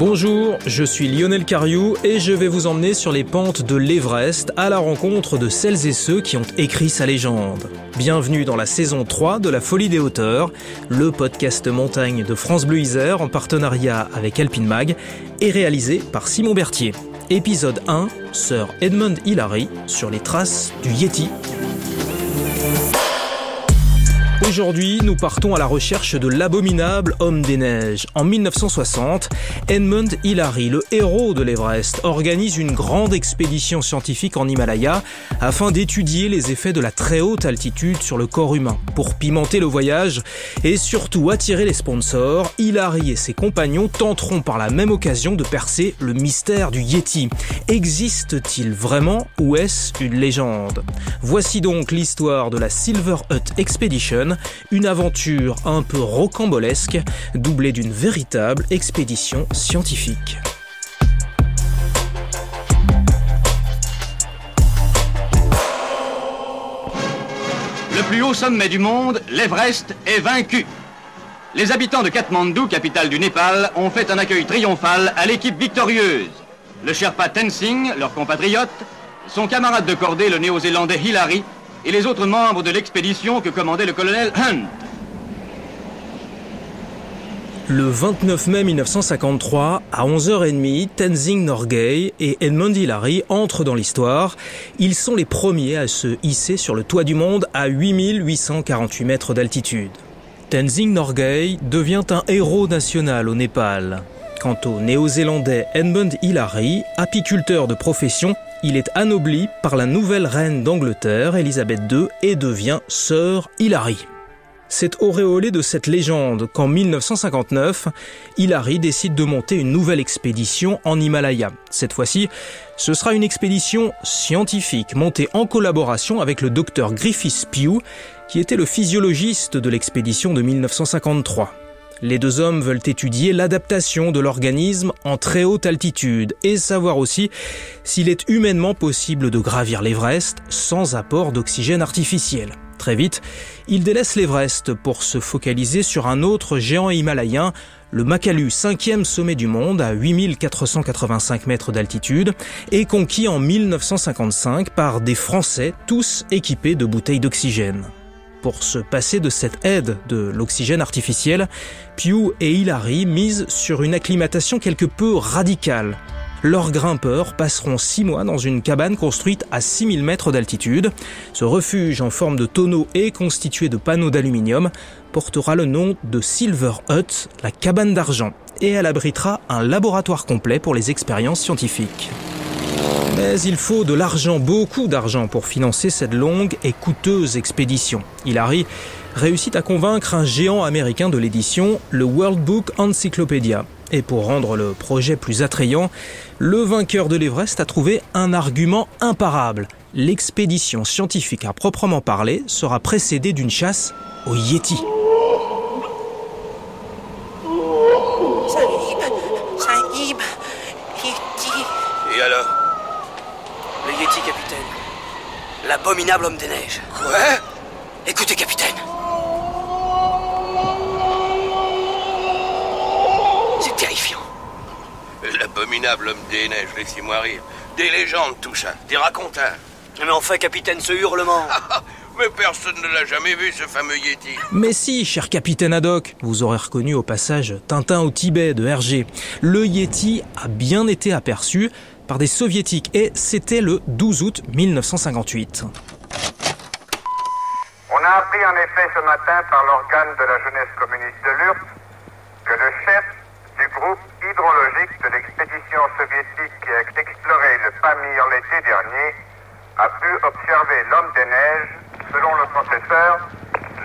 Bonjour, je suis Lionel Cariou et je vais vous emmener sur les pentes de l'Everest à la rencontre de celles et ceux qui ont écrit sa légende. Bienvenue dans la saison 3 de La Folie des Hauteurs, le podcast montagne de France Bleu Isère en partenariat avec Alpine Mag et réalisé par Simon Berthier. Épisode 1, Sir Edmund Hillary sur les traces du Yeti. Aujourd'hui, nous partons à la recherche de l'abominable homme des neiges. En 1960, Edmund Hillary, le héros de l'Everest, organise une grande expédition scientifique en Himalaya afin d'étudier les effets de la très haute altitude sur le corps humain. Pour pimenter le voyage et surtout attirer les sponsors, Hillary et ses compagnons tenteront par la même occasion de percer le mystère du Yeti. Existe-t-il vraiment ou est-ce une légende? Voici donc l'histoire de la Silver Hut Expedition une aventure un peu rocambolesque, doublée d'une véritable expédition scientifique. Le plus haut sommet du monde, l'Everest, est vaincu. Les habitants de Katmandou, capitale du Népal, ont fait un accueil triomphal à l'équipe victorieuse. Le Sherpa Tenzing, leur compatriote, son camarade de cordée, le néo-zélandais Hillary, et les autres membres de l'expédition que commandait le colonel Hunt. Le 29 mai 1953, à 11h30, Tenzing Norgay et Edmund Hillary entrent dans l'histoire. Ils sont les premiers à se hisser sur le toit du monde à 8848 mètres d'altitude. Tenzing Norgay devient un héros national au Népal. Quant au néo-zélandais Edmund Hillary, apiculteur de profession, il est anobli par la nouvelle reine d'Angleterre, Elisabeth II, et devient sœur Hilary. C'est auréolé de cette légende qu'en 1959, Hilary décide de monter une nouvelle expédition en Himalaya. Cette fois-ci, ce sera une expédition scientifique montée en collaboration avec le docteur Griffith Pugh, qui était le physiologiste de l'expédition de 1953. Les deux hommes veulent étudier l'adaptation de l'organisme en très haute altitude et savoir aussi s'il est humainement possible de gravir l'Everest sans apport d'oxygène artificiel. Très vite, ils délaissent l'Everest pour se focaliser sur un autre géant himalayen, le Makalu, cinquième sommet du monde à 8485 mètres d'altitude, et conquis en 1955 par des Français, tous équipés de bouteilles d'oxygène. Pour se passer de cette aide de l'oxygène artificiel, Pew et Hilary misent sur une acclimatation quelque peu radicale. Leurs grimpeurs passeront six mois dans une cabane construite à 6000 mètres d'altitude. Ce refuge en forme de tonneau et constitué de panneaux d'aluminium portera le nom de Silver Hut, la cabane d'argent, et elle abritera un laboratoire complet pour les expériences scientifiques. Mais il faut de l'argent, beaucoup d'argent pour financer cette longue et coûteuse expédition. Hilary réussit à convaincre un géant américain de l'édition, le World Book Encyclopedia. Et pour rendre le projet plus attrayant, le vainqueur de l'Everest a trouvé un argument imparable. L'expédition scientifique à proprement parler sera précédée d'une chasse au Yeti. Et alors le Yeti, capitaine. L'abominable homme des neiges. Quoi Écoutez, capitaine. C'est terrifiant. L'abominable homme des neiges, laissez-moi rire. Des légendes, tout ça. Des raconteurs. Mais enfin, capitaine, ce hurlement. Mais personne ne l'a jamais vu, ce fameux Yeti. Mais si, cher capitaine Haddock, vous aurez reconnu au passage Tintin au Tibet de Hergé. Le Yeti a bien été aperçu par des soviétiques et c'était le 12 août 1958. On a appris en effet ce matin par l'organe de la jeunesse communiste de l'URSS que le chef du groupe hydrologique de l'expédition soviétique qui a exploré le Pamir l'été dernier a pu observer l'homme des neiges. Selon le professeur,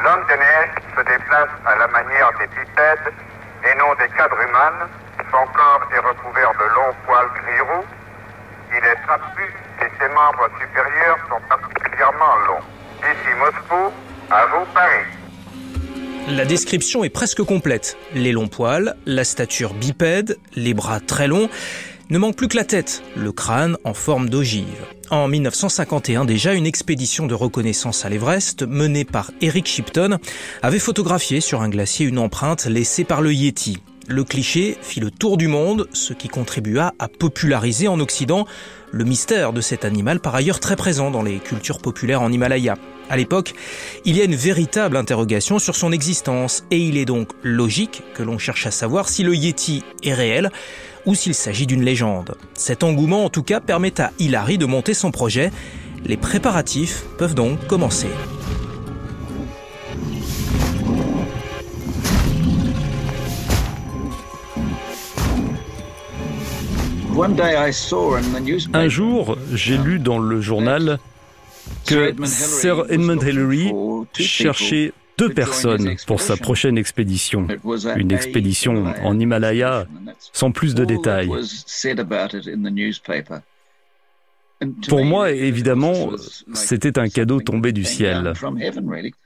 l'homme des neiges se déplace à la manière des bipèdes et non des quadrumanes. Son corps est recouvert de longs poils gris-roux il est trapu et ses membres supérieurs sont particulièrement longs. Ici Moscou, à vous Paris. La description est presque complète. Les longs poils, la stature bipède, les bras très longs. Ne manque plus que la tête, le crâne en forme d'ogive. En 1951 déjà, une expédition de reconnaissance à l'Everest, menée par Eric Shipton, avait photographié sur un glacier une empreinte laissée par le Yeti. Le cliché fit le tour du monde, ce qui contribua à populariser en Occident le mystère de cet animal par ailleurs très présent dans les cultures populaires en Himalaya. À l'époque, il y a une véritable interrogation sur son existence et il est donc logique que l'on cherche à savoir si le Yeti est réel ou s'il s'agit d'une légende. Cet engouement en tout cas permet à Hilary de monter son projet. Les préparatifs peuvent donc commencer. Un jour, j'ai lu dans le journal que Sir Edmund Hillary cherchait deux personnes pour sa prochaine expédition. Une expédition en Himalaya sans plus de détails. Pour moi, évidemment, c'était un cadeau tombé du ciel.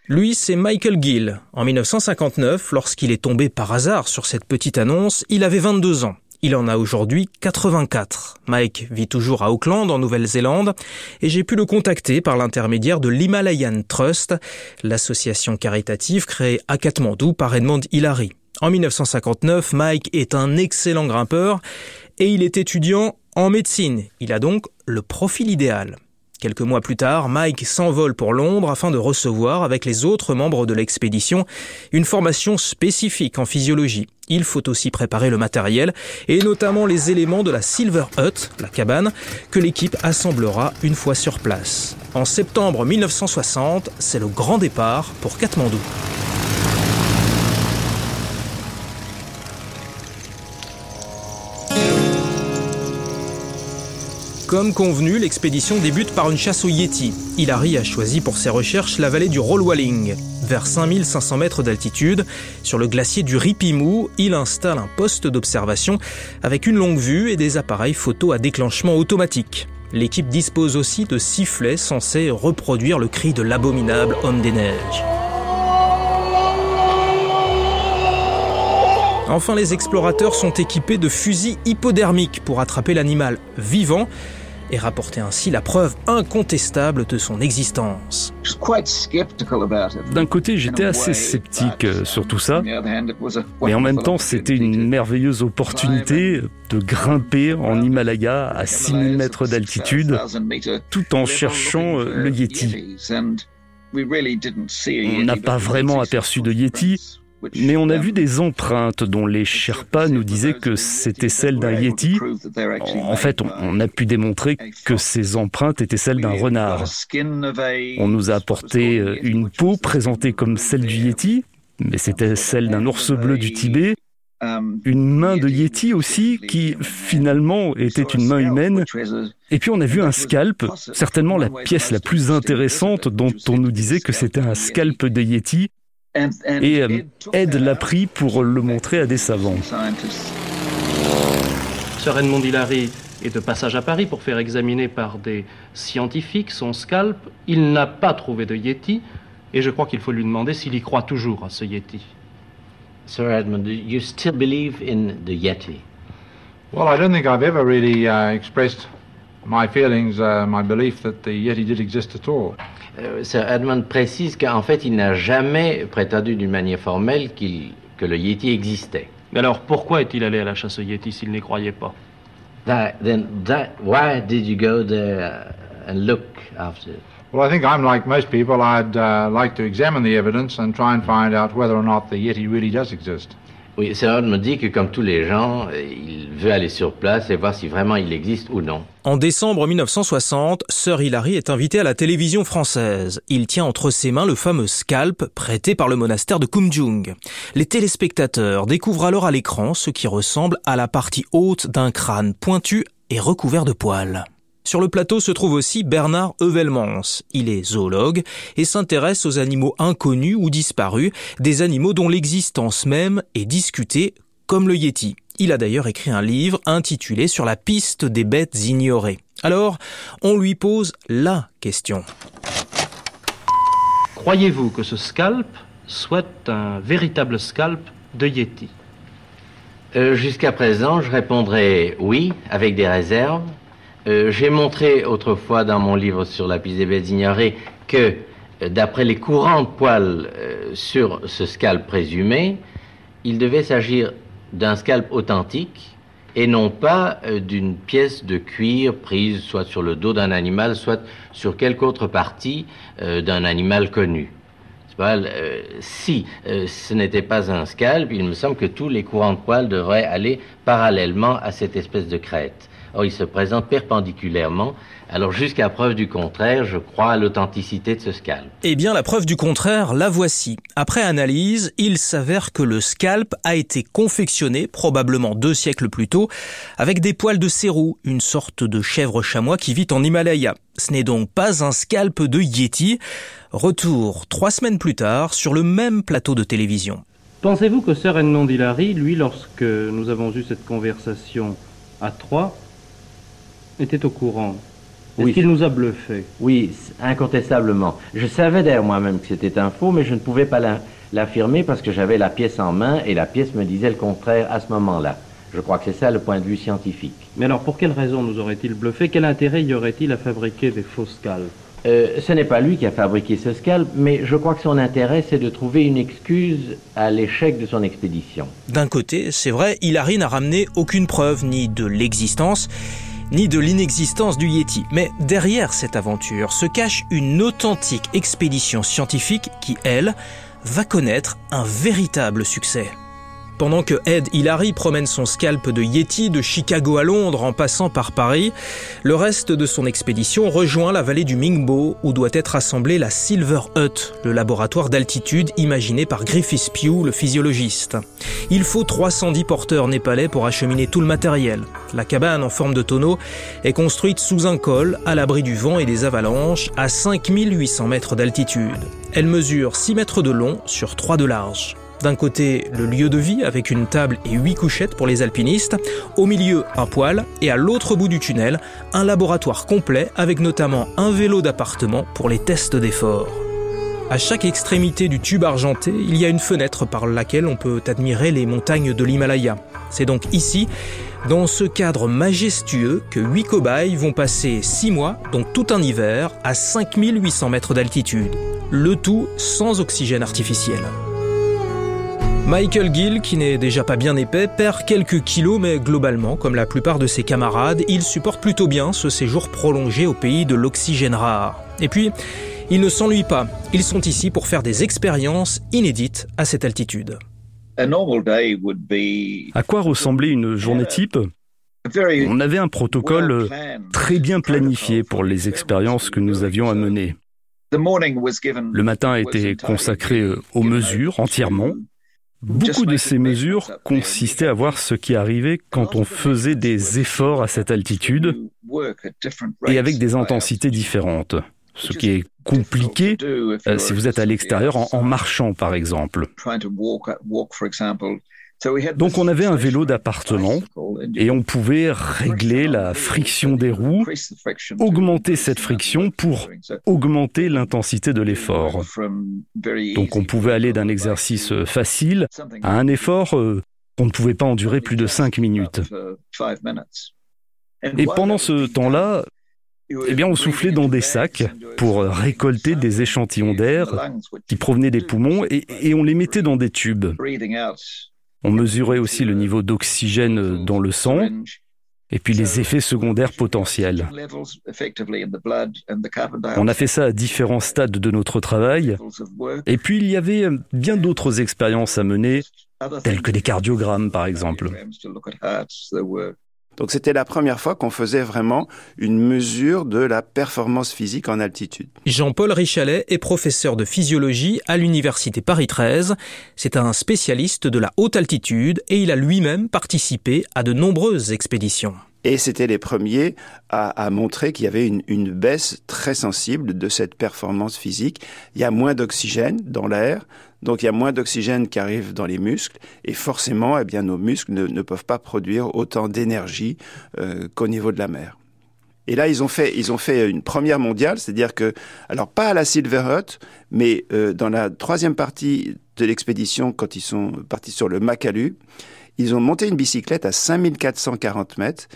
Lui, c'est Michael Gill. En 1959, lorsqu'il est tombé par hasard sur cette petite annonce, il avait 22 ans. Il en a aujourd'hui 84. Mike vit toujours à Auckland, en Nouvelle-Zélande, et j'ai pu le contacter par l'intermédiaire de l'Himalayan Trust, l'association caritative créée à Katmandou par Edmond Hillary. En 1959, Mike est un excellent grimpeur et il est étudiant en médecine. Il a donc le profil idéal. Quelques mois plus tard, Mike s'envole pour Londres afin de recevoir, avec les autres membres de l'expédition, une formation spécifique en physiologie. Il faut aussi préparer le matériel, et notamment les éléments de la Silver Hut, la cabane, que l'équipe assemblera une fois sur place. En septembre 1960, c'est le grand départ pour Katmandou. Comme convenu, l'expédition débute par une chasse au Yeti. Hilary a choisi pour ses recherches la vallée du Rollwalling. Vers 5500 mètres d'altitude, sur le glacier du Ripimou, il installe un poste d'observation avec une longue vue et des appareils photo à déclenchement automatique. L'équipe dispose aussi de sifflets censés reproduire le cri de l'abominable homme des neiges. Enfin, les explorateurs sont équipés de fusils hypodermiques pour attraper l'animal vivant et rapporter ainsi la preuve incontestable de son existence. D'un côté, j'étais assez sceptique euh, sur tout ça, mais en même temps, c'était une merveilleuse opportunité de grimper en Himalaya à 6000 mètres d'altitude tout en cherchant euh, le Yeti. On n'a pas vraiment aperçu de Yeti, mais on a vu des empreintes dont les Sherpas nous disaient que c'était celles d'un Yeti. En fait, on a pu démontrer que ces empreintes étaient celles d'un renard. On nous a apporté euh, une peau présentée comme celle du Yeti, mais c'était celle d'un ours bleu du Tibet. Une main de Yeti aussi, qui finalement était une main humaine. Et puis on a vu un scalp, certainement la pièce la plus intéressante dont on nous disait que c'était un scalp de Yeti. Et euh, Ed l'a pris pour le montrer à des savants. Sir Edmond Hillary est de passage à Paris pour faire examiner par des scientifiques son scalp. Il n'a pas trouvé de Yeti et je crois qu'il faut lui demander s'il y croit toujours à ce Yeti. Sir Edmund, do you still believe in the Yeti? Well, I don't think I've ever really uh, expressed my feelings, uh, my belief that the Yeti did exist at all. Euh, Sir Edmund précise qu'en fait, il n'a jamais prétendu d'une manière formelle que le Yeti existait. Mais alors pourquoi est-il allé à la chasse au Yeti s'il n'y croyait pas? That, then, that, why did you go there and look after it? Well, I think I'm like most people. I'd uh, like to examine the evidence and try and find out whether or not the Yeti really does exist. Oui, Edmund dit que comme tous les gens, euh, il veut aller sur place et voir si vraiment il existe ou non. En décembre 1960, Sir Hilary est invité à la télévision française. Il tient entre ses mains le fameux scalp prêté par le monastère de Kumjung. Les téléspectateurs découvrent alors à l'écran ce qui ressemble à la partie haute d'un crâne pointu et recouvert de poils. Sur le plateau se trouve aussi Bernard Heuvelmans. Il est zoologue et s'intéresse aux animaux inconnus ou disparus, des animaux dont l'existence même est discutée, comme le Yeti. Il a d'ailleurs écrit un livre intitulé Sur la piste des bêtes ignorées. Alors, on lui pose la question. Croyez-vous que ce scalp soit un véritable scalp de Yeti? Euh, Jusqu'à présent, je répondrai oui, avec des réserves. Euh, J'ai montré autrefois dans mon livre sur la des bêtes que, euh, d'après les courants de poils euh, sur ce scalp présumé, il devait s'agir d'un scalp authentique et non pas d'une pièce de cuir prise soit sur le dos d'un animal, soit sur quelque autre partie d'un animal connu. Euh, si ce n'était pas un scalp, il me semble que tous les courants de poils devraient aller parallèlement à cette espèce de crête. Or, il se présente perpendiculairement alors jusqu'à preuve du contraire, je crois à l'authenticité de ce scalp. Eh bien, la preuve du contraire, la voici. Après analyse, il s'avère que le scalp a été confectionné, probablement deux siècles plus tôt, avec des poils de cérou, une sorte de chèvre chamois qui vit en Himalaya. Ce n'est donc pas un scalp de Yeti. Retour trois semaines plus tard sur le même plateau de télévision. Pensez-vous que Sir Edmond Hillary, lui, lorsque nous avons eu cette conversation à Troyes, était au courant? Est-ce qu'il nous a bluffé Oui, incontestablement. Je savais d'ailleurs moi-même que c'était un faux, mais je ne pouvais pas l'affirmer parce que j'avais la pièce en main et la pièce me disait le contraire à ce moment-là. Je crois que c'est ça le point de vue scientifique. Mais alors, pour quelle raison nous aurait-il bluffé? Quel intérêt y aurait-il à fabriquer des faux scalps euh, ce n'est pas lui qui a fabriqué ce scalp, mais je crois que son intérêt, c'est de trouver une excuse à l'échec de son expédition. D'un côté, c'est vrai, Hilary n'a ramené aucune preuve ni de l'existence, ni de l'inexistence du Yeti. Mais derrière cette aventure se cache une authentique expédition scientifique qui, elle, va connaître un véritable succès. Pendant que Ed Hillary promène son scalp de Yeti de Chicago à Londres en passant par Paris, le reste de son expédition rejoint la vallée du Mingbo où doit être assemblée la Silver Hut, le laboratoire d'altitude imaginé par Griffith Pugh, le physiologiste. Il faut 310 porteurs népalais pour acheminer tout le matériel. La cabane en forme de tonneau est construite sous un col, à l'abri du vent et des avalanches, à 5800 mètres d'altitude. Elle mesure 6 mètres de long sur 3 de large. D'un côté, le lieu de vie avec une table et huit couchettes pour les alpinistes, au milieu un poêle et à l'autre bout du tunnel, un laboratoire complet avec notamment un vélo d'appartement pour les tests d'effort. À chaque extrémité du tube argenté, il y a une fenêtre par laquelle on peut admirer les montagnes de l'Himalaya. C'est donc ici, dans ce cadre majestueux, que huit cobayes vont passer six mois, donc tout un hiver, à 5800 mètres d'altitude. Le tout sans oxygène artificiel. Michael Gill, qui n'est déjà pas bien épais, perd quelques kilos, mais globalement, comme la plupart de ses camarades, il supporte plutôt bien ce séjour prolongé au pays de l'oxygène rare. Et puis, ils ne s'ennuient pas. Ils sont ici pour faire des expériences inédites à cette altitude. À quoi ressemblait une journée type? On avait un protocole très bien planifié pour les expériences que nous avions à mener. Le matin était consacré aux mesures entièrement, Beaucoup de ces mesures consistaient à voir ce qui arrivait quand on faisait des efforts à cette altitude et avec des intensités différentes. Ce qui est compliqué euh, si vous êtes à l'extérieur en, marchant, par exemple. Donc on avait un vélo d'appartement et on pouvait régler la friction des roues, augmenter cette friction pour augmenter l'intensité de l'effort. Donc on pouvait aller d'un exercice facile à un effort euh, qu'on ne pouvait pas endurer plus de 5 minutes. Et pendant ce temps-là, eh bien, on soufflait dans des sacs pour récolter des échantillons d'air qui provenaient des poumons et on les mettait dans des tubes. On mesurait aussi le niveau d'oxygène dans le sang et puis les effets secondaires potentiels. On a fait ça à différents stades de notre travail. Et puis il y avait bien d'autres expériences à mener, telles que des cardiogrammes par exemple. Donc c'était la première fois qu'on faisait vraiment une mesure de la performance physique en altitude. Jean-Paul Richalet est professeur de physiologie à l'université Paris 13. C'est un spécialiste de la haute altitude et il a lui-même participé à de nombreuses expéditions. Et c'était les premiers à, montrer qu'il y avait une, une, baisse très sensible de cette performance physique. Il y a moins d'oxygène dans l'air, donc il y a moins d'oxygène qui arrive dans les muscles, et forcément, eh nos muscles ne, peuvent pas produire autant d'énergie euh, qu'au niveau de la mer. Et là, ils ont fait, ils ont fait une première mondiale, c'est-à-dire que, alors pas à la Silver Hut, mais euh, dans la troisième partie de l'expédition, quand ils sont partis sur le Makalu, ils ont monté une bicyclette à 5440 mètres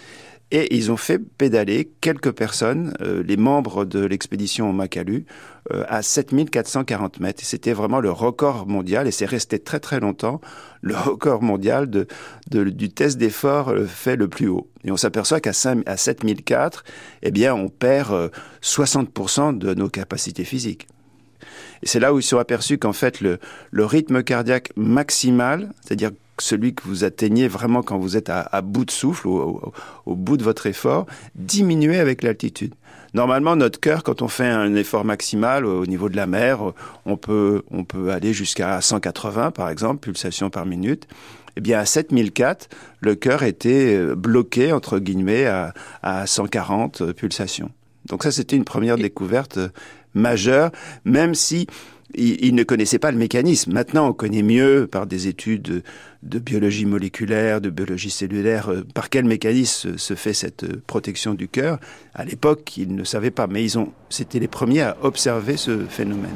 et ils ont fait pédaler quelques personnes, euh, les membres de l'expédition au Makalu, euh, à 7440 mètres. C'était vraiment le record mondial, et c'est resté très très longtemps le record mondial du test d'effort euh, fait le plus haut. Et on s'aperçoit qu'à à 7004, eh bien, on perd 60% de nos capacités physiques. Et c'est là où ils sont aperçus qu'en fait, le rythme cardiaque maximal, c'est-à-dire celui que vous atteignez vraiment quand vous êtes à, bout de souffle, au, au, bout de votre effort, diminuait avec l'altitude. Normalement, notre cœur, quand on fait un effort maximal au niveau de la mer, on peut, on peut aller jusqu'à 180, par exemple, pulsations par minute. Eh bien, à 7004, le cœur était euh, bloqué, entre guillemets, à, à 140 pulsations. Donc ça, c'était une première découverte euh, majeure, même si il, ne connaissait pas le mécanisme. Maintenant, on connaît mieux par des études de, biologie moléculaire, de biologie cellulaire, euh, par quel mécanisme se fait cette euh, protection du cœur. À l'époque, ils ne savaient pas, mais ils ont, c'était les premiers à observer ce phénomène.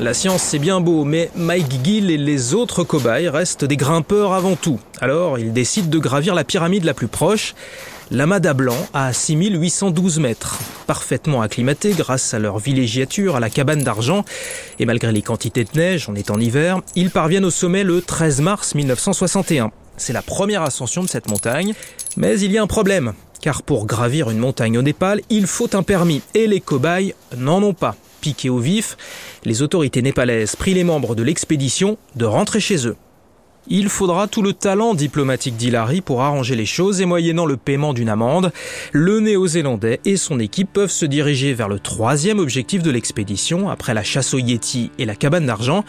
La science, c'est bien beau, mais Mike Gill et les autres cobayes restent des grimpeurs avant tout. Alors, ils décident de gravir la pyramide la plus proche. L'Amada Blanc à 6812 mètres. Parfaitement acclimatés grâce à leur villégiature à la cabane d'argent, et malgré les quantités de neige, on est en hiver, ils parviennent au sommet le 13 mars 1961. C'est la première ascension de cette montagne, mais il y a un problème, car pour gravir une montagne au Népal, il faut un permis, et les cobayes n'en ont pas. Piqués au vif, les autorités népalaises prient les membres de l'expédition de rentrer chez eux. Il faudra tout le talent diplomatique d'Hillary pour arranger les choses et moyennant le paiement d'une amende, le néo-zélandais et son équipe peuvent se diriger vers le troisième objectif de l'expédition après la chasse au Yeti et la cabane d'argent,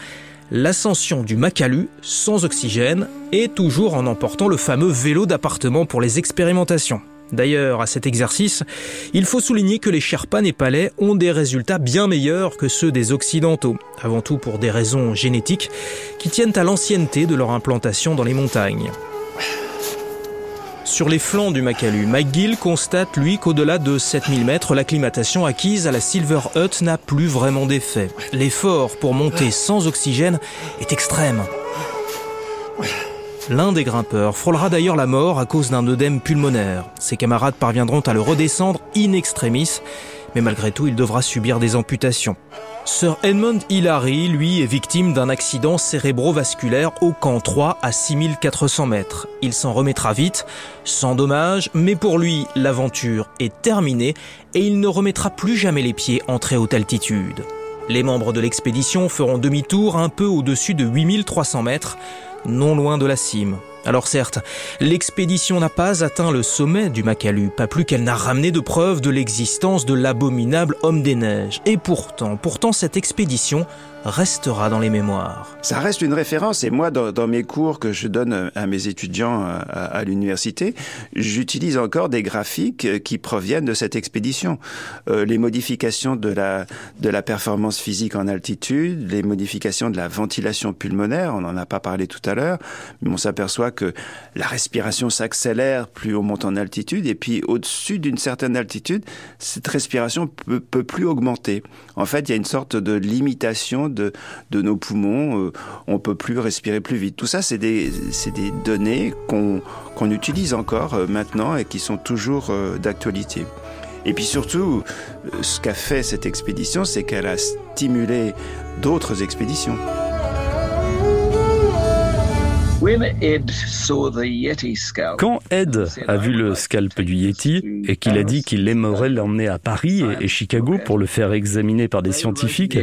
l'ascension du Makalu sans oxygène et toujours en emportant le fameux vélo d'appartement pour les expérimentations. D'ailleurs, à cet exercice, il faut souligner que les Sherpas népalais ont des résultats bien meilleurs que ceux des Occidentaux, avant tout pour des raisons génétiques qui tiennent à l'ancienneté de leur implantation dans les montagnes. Sur les flancs du Makalu, McGill constate, lui, qu'au-delà de 7000 mètres, l'acclimatation acquise à la Silver Hut n'a plus vraiment d'effet. L'effort pour monter sans oxygène est extrême. L'un des grimpeurs frôlera d'ailleurs la mort à cause d'un œdème pulmonaire. Ses camarades parviendront à le redescendre in extremis, mais malgré tout, il devra subir des amputations. Sir Edmund Hillary, lui, est victime d'un accident cérébrovasculaire au camp 3 à 6400 mètres. Il s'en remettra vite, sans dommage, mais pour lui, l'aventure est terminée et il ne remettra plus jamais les pieds en très haute altitude. Les membres de l'expédition feront demi-tour un peu au-dessus de 8300 mètres non loin de la cime. Alors certes, l'expédition n'a pas atteint le sommet du Makalu, pas plus qu'elle n'a ramené de preuves de l'existence de l'abominable homme des neiges. Et pourtant, pourtant cette expédition restera dans les mémoires. Ça reste une référence et moi, dans, mes cours que je donne à mes étudiants à, l'université, j'utilise encore des graphiques qui proviennent de cette expédition. Euh, les modifications de la, de la performance physique en altitude, les modifications de la ventilation pulmonaire, on n'en a pas parlé tout à l'heure, mais on s'aperçoit que la respiration s'accélère plus on monte en altitude et puis au-dessus d'une certaine altitude, cette respiration peut, peut plus augmenter. En fait, il y a une sorte de limitation de, nos poumons, euh, on peut plus respirer plus vite. Tout ça, c'est des, des données qu'on utilise encore euh, maintenant et qui sont toujours euh, d'actualité. Et puis surtout, ce qu'a fait cette expédition, c'est qu'elle a stimulé d'autres expéditions. Quand Ed a vu le scalp du Yeti et qu'il a dit qu'il aimerait l'emmener à Paris et Chicago pour le faire examiner par des scientifiques,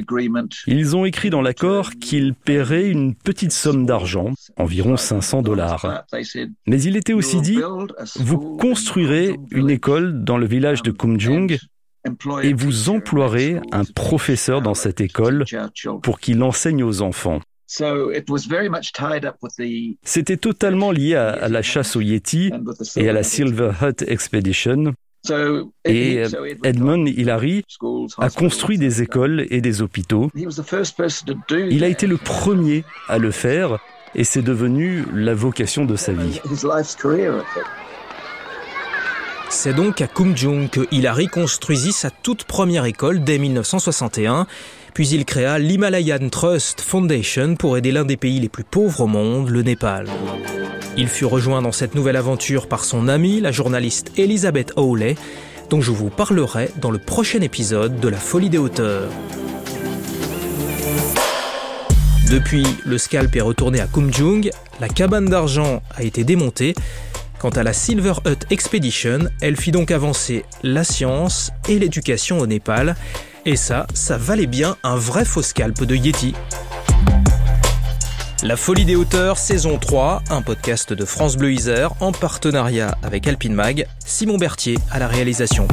ils ont écrit dans l'accord qu'il paierait une petite somme d'argent, environ 500 dollars. Mais il était aussi dit, vous construirez une école dans le village de Kumjung et vous emploierez un professeur dans cette école pour qu'il enseigne aux enfants. C'était totalement lié à, la chasse au Yeti et à la Silver Hut Expedition. Et Edmund Hillary a construit des écoles et des hôpitaux. Il a été le premier à le faire et c'est devenu la vocation de sa vie. C'est donc à Kumjung que Hillary construisit sa toute première école dès 1961 puis il créa l'Himalayan Trust Foundation pour aider l'un des pays les plus pauvres au monde, le Népal. Il fut rejoint dans cette nouvelle aventure par son amie, la journaliste Elizabeth Howley, dont je vous parlerai dans le prochain épisode de La Folie des hauteurs. Depuis, le scalp est retourné à Kumjung, la cabane d'argent a été démontée. Quant à la Silver Hut Expedition, elle fit donc avancer la science et l'éducation au Népal. Et ça, ça valait bien un vrai faux scalp de Yeti. La Folie des hauteurs, saison 3, un podcast de France Bleu Isère en partenariat avec Alpine Mag, Simon Berthier à la réalisation.